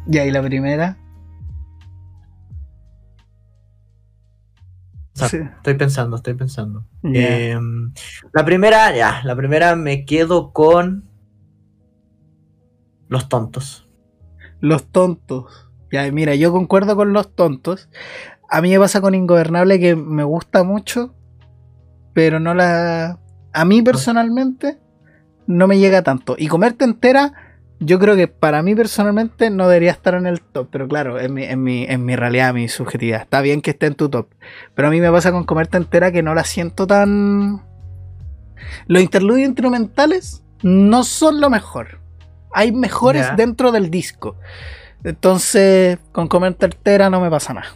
Ya, y la primera. sea, Sí. Estoy pensando, estoy pensando. Em, la primera, ya, la primera me quedo con. Los tontos. Los tontos. Ya, mira, yo concuerdo con los tontos. A mí me pasa con Ingobernable que me gusta mucho, pero no la. A mí personalmente no me llega tanto. Y comerte entera, yo creo que para mí personalmente no debería estar en el top. Pero claro, en mi, en mi, en mi realidad, mi subjetividad. Está bien que esté en tu top. Pero a mí me pasa con comerte entera que no la siento tan. Los interludios instrumentales no son lo mejor. Hay mejores dentro del disco. Entonces, con comerte entera no me pasa nada.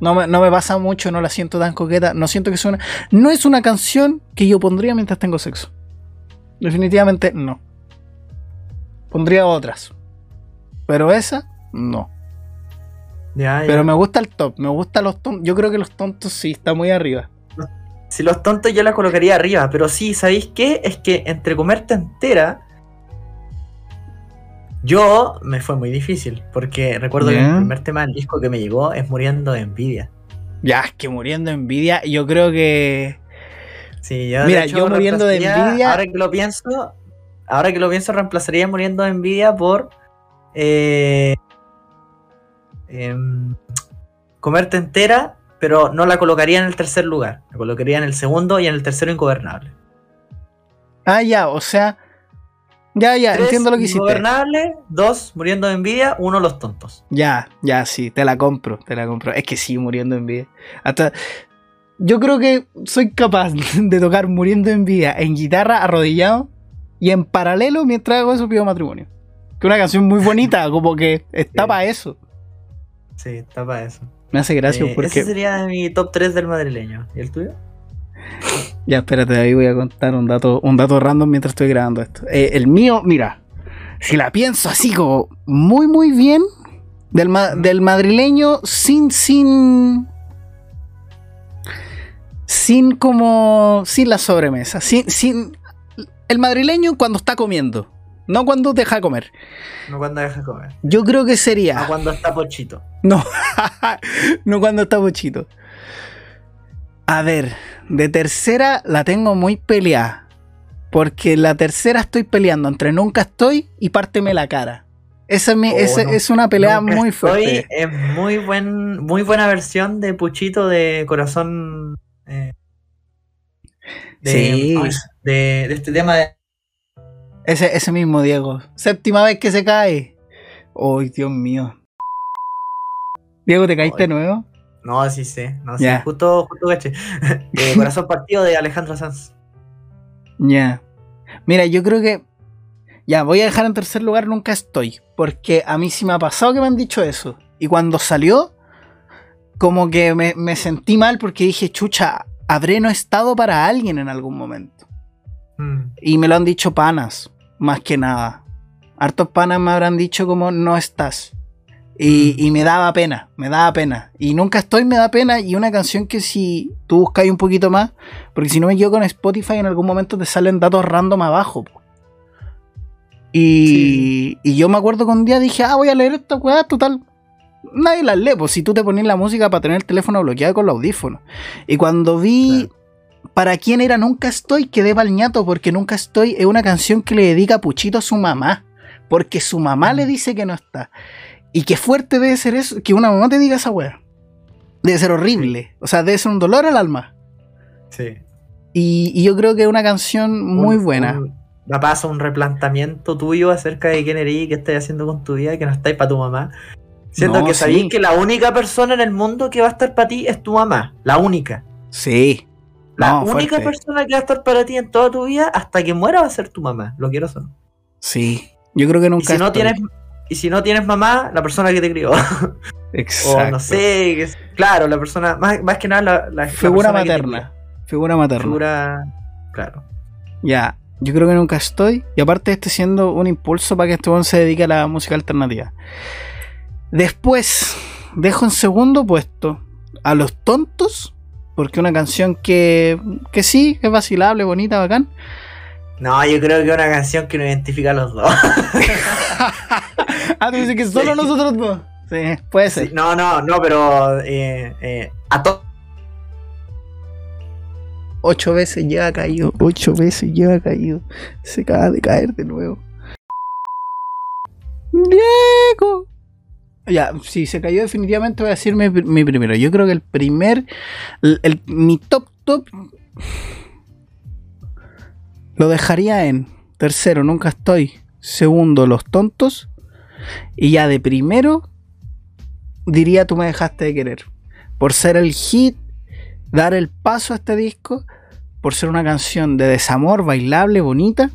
No me, no me pasa mucho, no la siento tan coqueta. No siento que sea una. No es una canción que yo pondría mientras tengo sexo. Definitivamente no. Pondría otras. Pero esa, no. Ya, ya. Pero me gusta el top, me gusta los tontos. Yo creo que los tontos sí, está muy arriba. Si los tontos yo la colocaría arriba, pero sí, ¿sabéis qué? Es que entre comerte entera. Yo me fue muy difícil, porque recuerdo que el primer tema del disco que me llegó es Muriendo de Envidia. Ya, es que muriendo de envidia, yo creo que. Sí, yo, de Mira, hecho, yo muriendo de envidia- Ahora que lo pienso, ahora que lo pienso, reemplazaría Muriendo de Envidia por eh, em, Comerte entera, pero no la colocaría en el tercer lugar. La colocaría en el segundo y en el tercero Ingobernable. Ah, ya, o sea. Ya, ya, Tres, entiendo lo que hiciste. Ingobernable, dos, Muriendo de Envidia, uno, Los Tontos. Ya, ya, sí, te la compro, te la compro. Es que sí, muriendo de envidia. Hasta. Yo creo que soy capaz de tocar muriendo de envidia en guitarra arrodillado y en paralelo mientras hago eso pido matrimonio. Que es una canción muy bonita, como que está Sí. para eso. Sí, está para eso. Me hace gracia Eh, porque. Ese sería mi top 3 del madrileño. ¿Y el tuyo? Ya, espérate, ahí voy a contar un dato, un dato random mientras estoy grabando esto. Eh, el mío, mira, si la pienso así como muy, muy bien, del, ma- del madrileño sin, sin, sin como, sin la sobremesa, sin, sin, el madrileño cuando está comiendo, no cuando deja de comer. No cuando deja de comer. Yo creo que sería, No cuando está pochito. no, no cuando está bochito. A ver, de tercera la tengo muy peleada. Porque la tercera estoy peleando entre Nunca Estoy y Párteme la cara. Esa es, mi- Oh, esa no. es una pelea muy estoy, fuerte. Es muy, buen, muy buena versión de Puchito de Corazón. eh, de, Sí. de, de este tema de. Ese, ese mismo, Diego. Séptima vez que se cae. Ay, Dios mío. Diego, ¿te caíste Ay. de nuevo? No, sí sé. No, sí, Ya. justo, justo caché. Eh, Corazón partido de Alejandro Sanz. Ya. Mira, yo creo que. Ya, voy a dejar en tercer lugar Nunca Estoy. Porque a mí sí me ha pasado que me han dicho eso. Y cuando salió, como que me, me sentí mal porque dije, chucha, habré no estado para alguien en algún momento. Mm, Y me lo han dicho panas, más que nada. Hartos panas me habrán dicho como no estás. Y, y me daba pena, me daba pena. Y nunca estoy, me da pena. Y una canción que si tú buscas un poquito más, porque si no me equivoco con Spotify en algún momento te salen datos random abajo. po. Y, y yo me acuerdo que un día dije, ah, voy a leer esta weá, total. Nadie las lee, pues si tú te pones la música para tener el teléfono bloqueado con los audífonos. Y cuando vi para quién era Nunca Estoy, quedé palñato porque Nunca Estoy es una canción que le dedica Puchito a su mamá. Porque su mamá le dice que no está. Y qué fuerte debe ser eso, que una mamá te diga esa weá. Debe ser horrible. O sea, debe ser un dolor al alma. sí. Y, y yo creo que es una canción muy Un- buena. un- Da paso un replanteamiento tuyo acerca de quién eres y qué estás haciendo con tu vida, que no estáis para tu mamá. Siendo No, que sabéis sí. que la única persona en el mundo que va a estar para ti es tu mamá. La única. Sí. La No, única fuerte. persona que va a estar para ti en toda tu vida hasta que muera va a ser tu mamá. Lo quiero son. Sí. Yo creo que Y nunca si no tienes y si no tienes mamá, la persona que te crió. Exacto. o no sé, claro, la persona más, más que nada la, Figura materna. Figura materna. Figura claro. Ya, yo creo que nunca estoy. Y aparte este siendo un impulso para que este se dedique a la música alternativa. Después, dejo en segundo puesto a Los Tontos. Porque una canción que, que sí, es vacilable, bonita, bacán. No, yo creo que es una canción que nos identifica a los dos. ah, tú dices que solo Sí. nosotros dos. Sí, puede ser. Sí, no, no, no, pero eh, eh, a todos. Ocho veces ya ha caído. Ocho veces ya ha caído. Se acaba de caer de nuevo. Diego. Ya, si se cayó definitivamente voy a decir mi, mi primero. Yo creo que el primer, el, el- mi top top lo dejaría en tercero, nunca estoy. Segundo, los tontos. Y ya de primero diría tú me dejaste de querer. Por ser el hit, dar el paso a este disco, por ser una canción de desamor, bailable, bonita,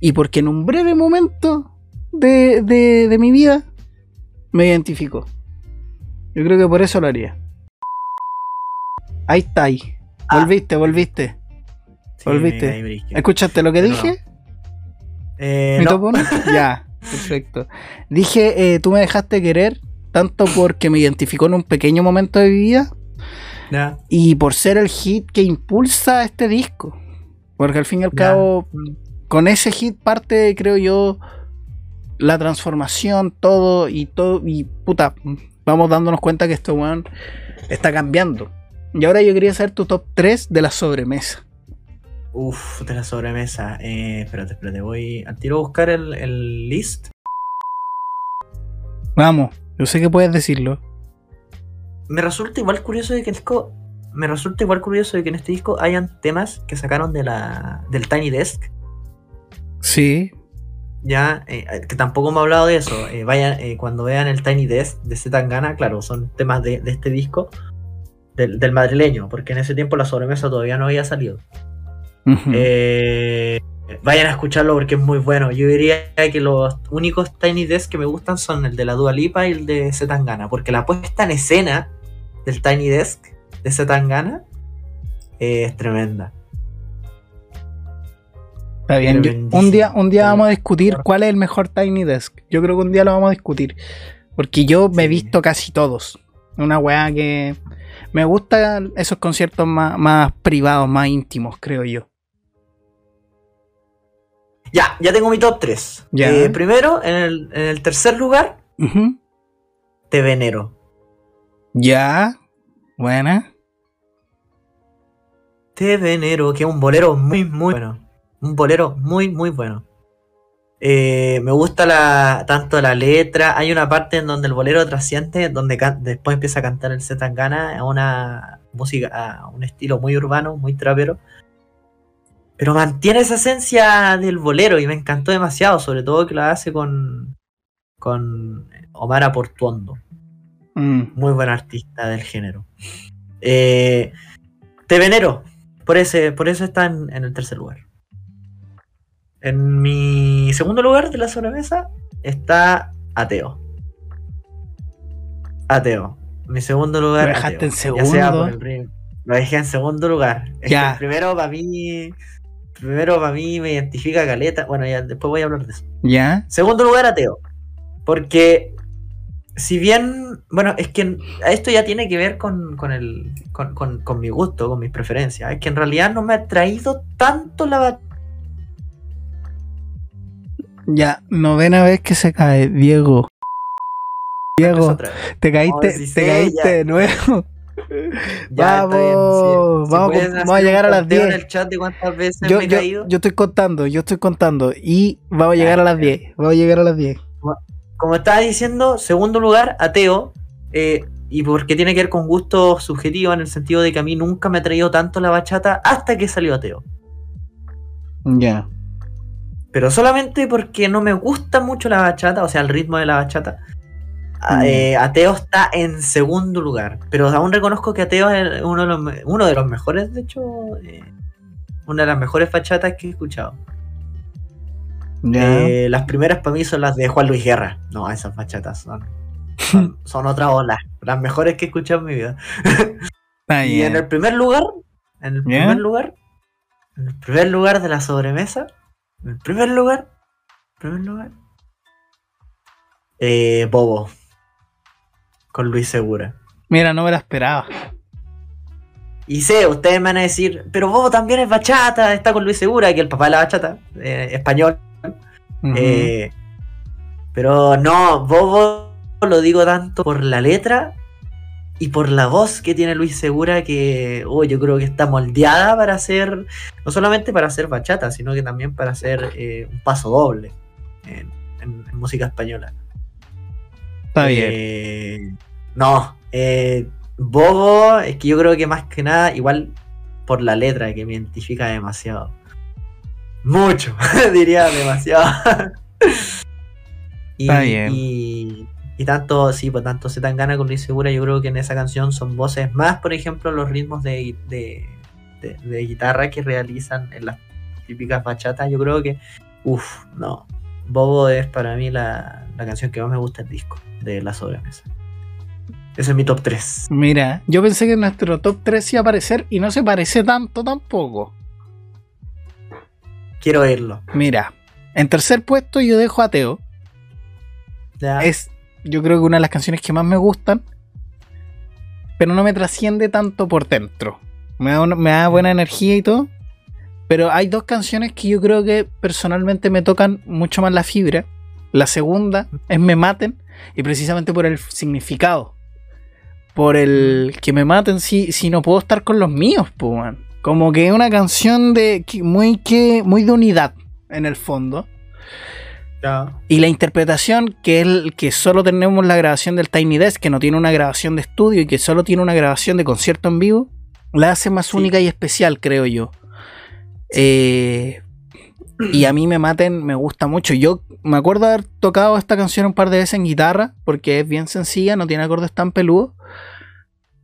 y porque en un breve momento de, de- de mi vida me identificó. Yo creo que por eso lo haría. Ahí está, ahí. Ah. Volviste, volviste. Sí, Volviste. ¿Escuchaste lo que No. dije? Eh, ¿Mi no. top uno? Ya, perfecto. Dije, eh, tú me dejaste querer tanto porque me identificó en un pequeño momento de mi vida y por ser el hit que impulsa este disco. Porque al fin y al cabo, con ese hit parte, creo yo, la transformación, todo y todo, y puta, vamos dándonos cuenta que este weón está cambiando. Y ahora yo quería saber tu top 3 de la sobremesa. Uf, de la sobremesa. Eh, espérate, espérate, voy al tiro a buscar el, el list. Vamos, yo sé que puedes decirlo. Me resulta igual curioso de que el disco. Me resulta igual curioso de que en este disco hayan temas que sacaron de la, del Tiny Desk. Sí, Ya, eh, que tampoco me ha hablado de eso. Eh, vayan, eh, cuando vean el Tiny Desk de Zetangana, claro, son temas de, de este disco. Del, del madrileño, porque en ese tiempo la sobremesa todavía no había salido. Eh, vayan a escucharlo porque es muy bueno. Yo diría que los únicos Tiny Desk que me gustan son el de la Dua Lipa y el de Zetangana, porque la puesta en escena del Tiny Desk de Zetangana eh, es tremenda. Está bien. yo- un día, un día vamos a discutir cuál es el mejor Tiny Desk. Yo creo que un día lo vamos a discutir. Porque yo me he visto casi todos. Una weá que. Me gustan esos conciertos más, más privados, más íntimos, creo yo. Ya, ya tengo mi top 3. Ya. primero, en el, en el tercer lugar, Ujú. Te Venero. Ya. Buena. Te Venero, que es un bolero muy, muy bueno. Un bolero muy, muy bueno. Eh, me gusta la, tanto la letra. Hay una parte en donde el bolero trasciende, donde después empieza a cantar el Zetangana a una música, a un estilo muy urbano, muy trapero. Pero mantiene esa esencia del bolero y me encantó demasiado, sobre todo que lo hace con, con Omar Aportuondo Mm. muy buen artista del género. Eh, te venero, por, ese, por eso está en, en el tercer lugar. En mi segundo lugar de la sobremesa está Ateo. Ateo. Mi segundo lugar. Lo dejaste Ateo. en Ya sea segundo. por el ritmo. Lo dejé en segundo lugar. Es que el primero para mí. Primero para mí me identifica Caleta. Bueno, ya después voy a hablar de eso. Ya. Segundo lugar, ateo. Porque si bien, bueno, es que esto ya tiene que ver con, con el, con, con- con mi gusto, con mis preferencias. Es que en realidad no me ha traído tanto la Ya. Novena vez que se cae. Diego. Diego. Te caíste, te sé, caíste ya. de nuevo. Ya, Vamos, hacer vamos a llegar a las conteo 10. en el chat de cuántas veces Yo, me he yo, caído. yo estoy contando, yo estoy contando. Y vamos a llegar a las ya. 10. Vamos a llegar a las 10. Como estaba diciendo, segundo lugar, ateo. eh, y porque tiene que ver con gusto subjetivo en el sentido de que a mí nunca me ha traído tanto la bachata hasta que salió ateo. Ya. pero solamente porque no me gusta mucho la bachata, o sea, el ritmo de la bachata. A- Mm. eh, Ateo está en segundo lugar, pero aún reconozco que Ateo es uno de los, uno de los mejores, de hecho, eh, una de las mejores bachatas que he escuchado. Eh, las primeras para mí son las de Juan Luis Guerra. No, esas bachatas son, son, son otra ola, las mejores que he escuchado en mi vida. Y en el primer lugar, en el primer lugar, en el primer lugar de la sobremesa, en el primer lugar, primer lugar, eh, Bobo, con Luis Segura. Mira, no me la esperaba. Y sé, ustedes me van a decir, pero Bobo también es bachata, está con Luis Segura, que el papá de la bachata, eh, español. Eh, pero no, Bobo lo digo tanto por la letra y por la voz que tiene Luis Segura que oh, yo creo que está moldeada para hacer, no solamente para hacer bachata, sino que también para hacer eh, un paso doble en, en- en música española. Está bien. Eh, no, eh, Bobo es que yo creo que más que nada, igual por la letra que me identifica demasiado. Mucho, diría demasiado. y, Está bien. Y, y tanto, sí, pues tanto se tan gana con Luis Segura, yo creo que en esa canción son voces más, por ejemplo, los ritmos de, de, de- de guitarra que realizan en las típicas bachatas, yo creo que, uff, no. Bobo es para mí la, la canción que más me gusta del disco, de la sobremesa. Ese es mi top 3. Mira, yo pensé que nuestro top 3 iba a aparecer y no se parece tanto tampoco. Quiero oírlo. Mira, en tercer puesto yo dejo a Teo. ¿ya? Es, yo creo que una de las canciones que más me gustan, pero no me trasciende tanto por dentro. Me da, una- me da buena energía y todo. Pero hay dos canciones que yo creo que personalmente me tocan mucho más la fibra. La segunda es Me Maten y precisamente por el significado. Por el que me maten si, si no puedo estar con los míos, pues, man. Como que es una canción de muy, que, muy de unidad en el fondo. Y la interpretación, que es el- que solo tenemos la grabación del Tiny Desk, que no tiene una grabación de estudio y que solo tiene una grabación de concierto en vivo, la hace más Sí. única y especial, creo yo. Eh, y a mí me maten, me gusta mucho. Yo me acuerdo haber tocado esta canción un par de veces en guitarra, porque es bien sencilla, no tiene acordes tan peludos.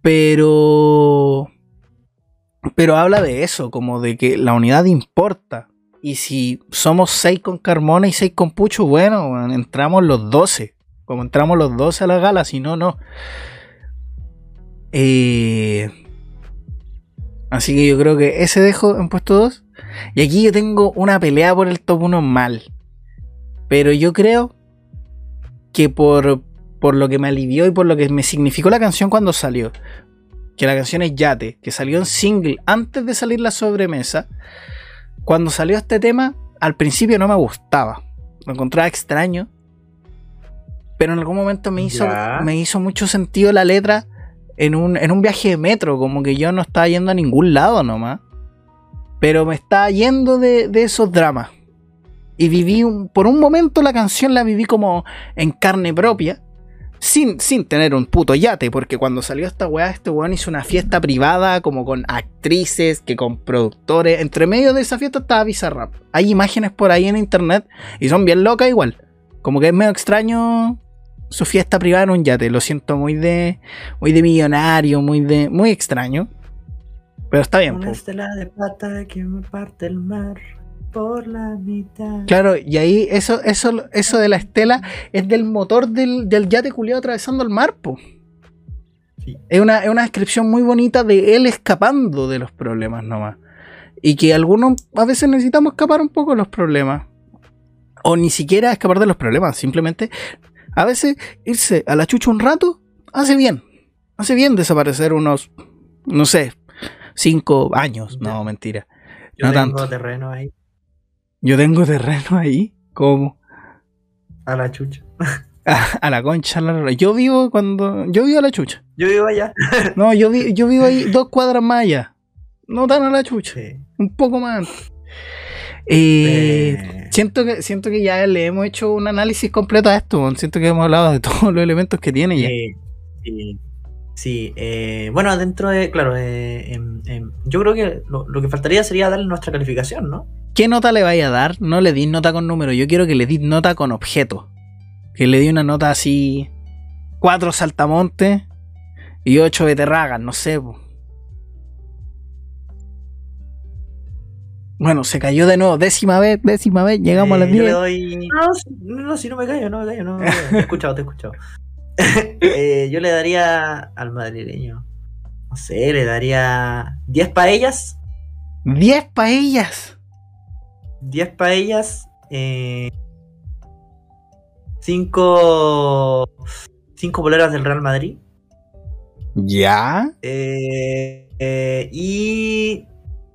Pero. Pero habla de eso, como de que la unidad importa. Y si somos 6 con Carmona y 6 con Pucho, bueno, entramos los 12. Como entramos los 12 a la gala, si no, no. Eh, así que yo creo que ese dejo en puesto 2. Y aquí yo tengo una pelea por el top 1 mal. Pero yo creo que por, por lo que me alivió y por lo que me significó la canción cuando salió, que la canción es Yate, que salió en single antes de salir la sobremesa, cuando salió este tema, al principio no me gustaba, lo encontraba extraño, pero en algún momento me hizo, Ya. me hizo mucho sentido la letra en un, en un viaje de metro, como que yo no estaba yendo a ningún lado nomás, pero me estaba yendo de, de esos dramas. Y viví un- por un momento la canción la viví como en carne propia. Sin, sin tener un puto yate, porque cuando salió esta weá, este weón hizo una fiesta privada, como con actrices, que con productores. Entre medio de esa fiesta estaba Bizarrap. Hay imágenes por ahí en internet y son bien locas igual. Como que es medio extraño su fiesta privada en un yate. Lo siento muy de, muy de millonario, muy de, muy extraño. Pero está bien. Una po. estela de plata que me parte el mar por la mitad. Claro, y ahí eso, eso, eso de la estela es del motor del, del yate culiado atravesando el mar, po. Sí. Es una, es una descripción muy bonita de él escapando de los problemas nomás. Y que algunos a veces necesitamos escapar un poco de los problemas. O ni siquiera escapar de los problemas, simplemente a veces irse a la chucha un rato hace bien. Hace bien desaparecer unos, no sé, cinco años. No, mentira. Yo no tengo tanto. terreno ahí, Yo tengo terreno ahí. ¿Cómo? a la chucha. A la concha. la lora. Yo vivo cuando. Yo vivo a la chucha. Yo vivo allá. No, yo, vi- yo vivo ahí dos cuadras más allá. No tan a la chucha. Sí. Un poco más. Eh, Eh, siento, que, siento que ya le hemos hecho un análisis completo a esto. Siento que hemos hablado de todos los elementos que tiene ya. eh, sí, eh, bueno, dentro de, claro, eh, em, em, yo creo que lo, lo que faltaría sería darle nuestra calificación, ¿no? ¿Qué nota le vaya a dar? No le di nota con número. Yo quiero que le di nota con objeto. Que le di una nota así. Cuatro saltamontes y ocho beterragas, no sé. po. Bueno, se cayó de nuevo. Décima vez, décima vez. Llegamos a las Eh, yo le 10. doy. No, si- no, no, si no me callo, no me callo, no. Te he escuchado, te he escuchado. Eh, yo le daría al madrileño. No sé, le daría 10 paellas. 10 paellas. 10 paellas. 5. 5 boleras del Real Madrid. ¿Ya? eh, eh, y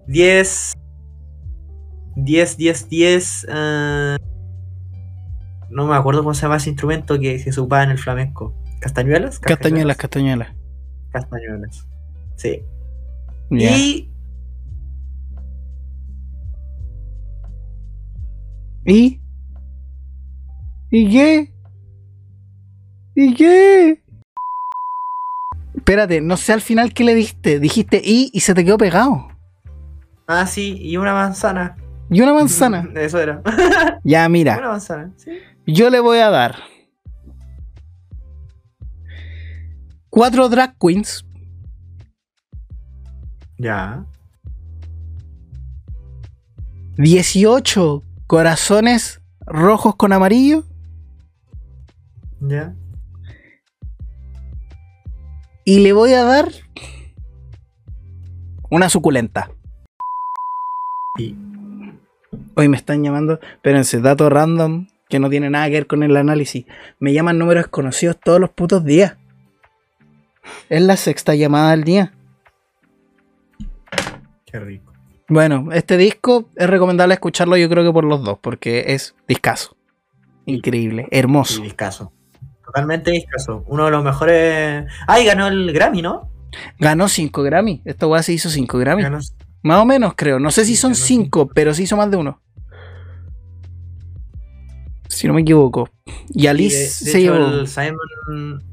10. 10, 10, 10. ah, no me acuerdo cómo se llama ese instrumento que, que se ocupaba en el flamenco. ¿Castañuelas? Castañuelas, castañuelas. Castañuelas. Sí. Y ¿Y? ¿Y qué? ¿Y qué? Espérate, no sé al final qué le diste. Dijiste y y se te quedó pegado. Ah, sí, y una manzana. Y una manzana. Eso era. Ya, mira. Una manzana, sí. Yo le voy a dar cuatro drag queens, Ya. 18 corazones rojos con amarillo Ya. y le voy a dar una suculenta. Sí. Hoy me están llamando, espérense, dato random que no tiene nada que ver con el análisis. Me llaman números desconocidos todos los putos días. Es la sexta llamada del día. Qué rico. Bueno, este disco es recomendable escucharlo yo creo que por los dos, porque es discazo. Increíble, hermoso. Sí, discaso. Totalmente discaso. Uno de los mejores. ¡Ay, ganó el Grammy, ¿no? Ganó 5 Grammy. Esta weá se hizo 5 Grammy. Ganó- Más o menos, creo. No sé si son Ganó 5, pero se hizo más de uno. Si no me equivoco. Y Y Alice de, de se hecho, llevó. el Simon.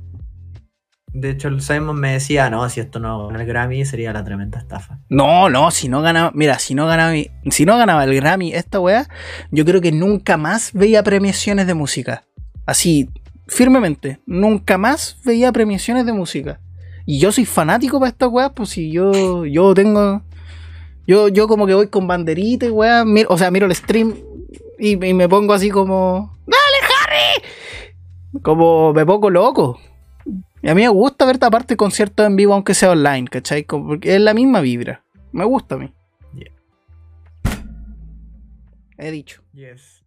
De hecho, el Simon me decía, no, si esto no gana el Grammy sería la tremenda estafa. No, no, si no ganaba. Mira, si no ganaba, si no ganaba el Grammy esta weá, yo creo que nunca más veía premiaciones de música. Así, firmemente. Nunca más veía premiaciones de música. Y yo soy fanático para estas weas, pues si yo, yo tengo. Yo, yo como que voy con banderita y weá. o sea, miro el stream y, y me pongo así como. ¡Dale, Harry! Como me pongo loco. Y a mí me gusta ver esta parte de conciertos en vivo, aunque sea online, ¿cachai? Como- Porque es la misma vibra. Me gusta a mí. Yeah. He dicho. Yes.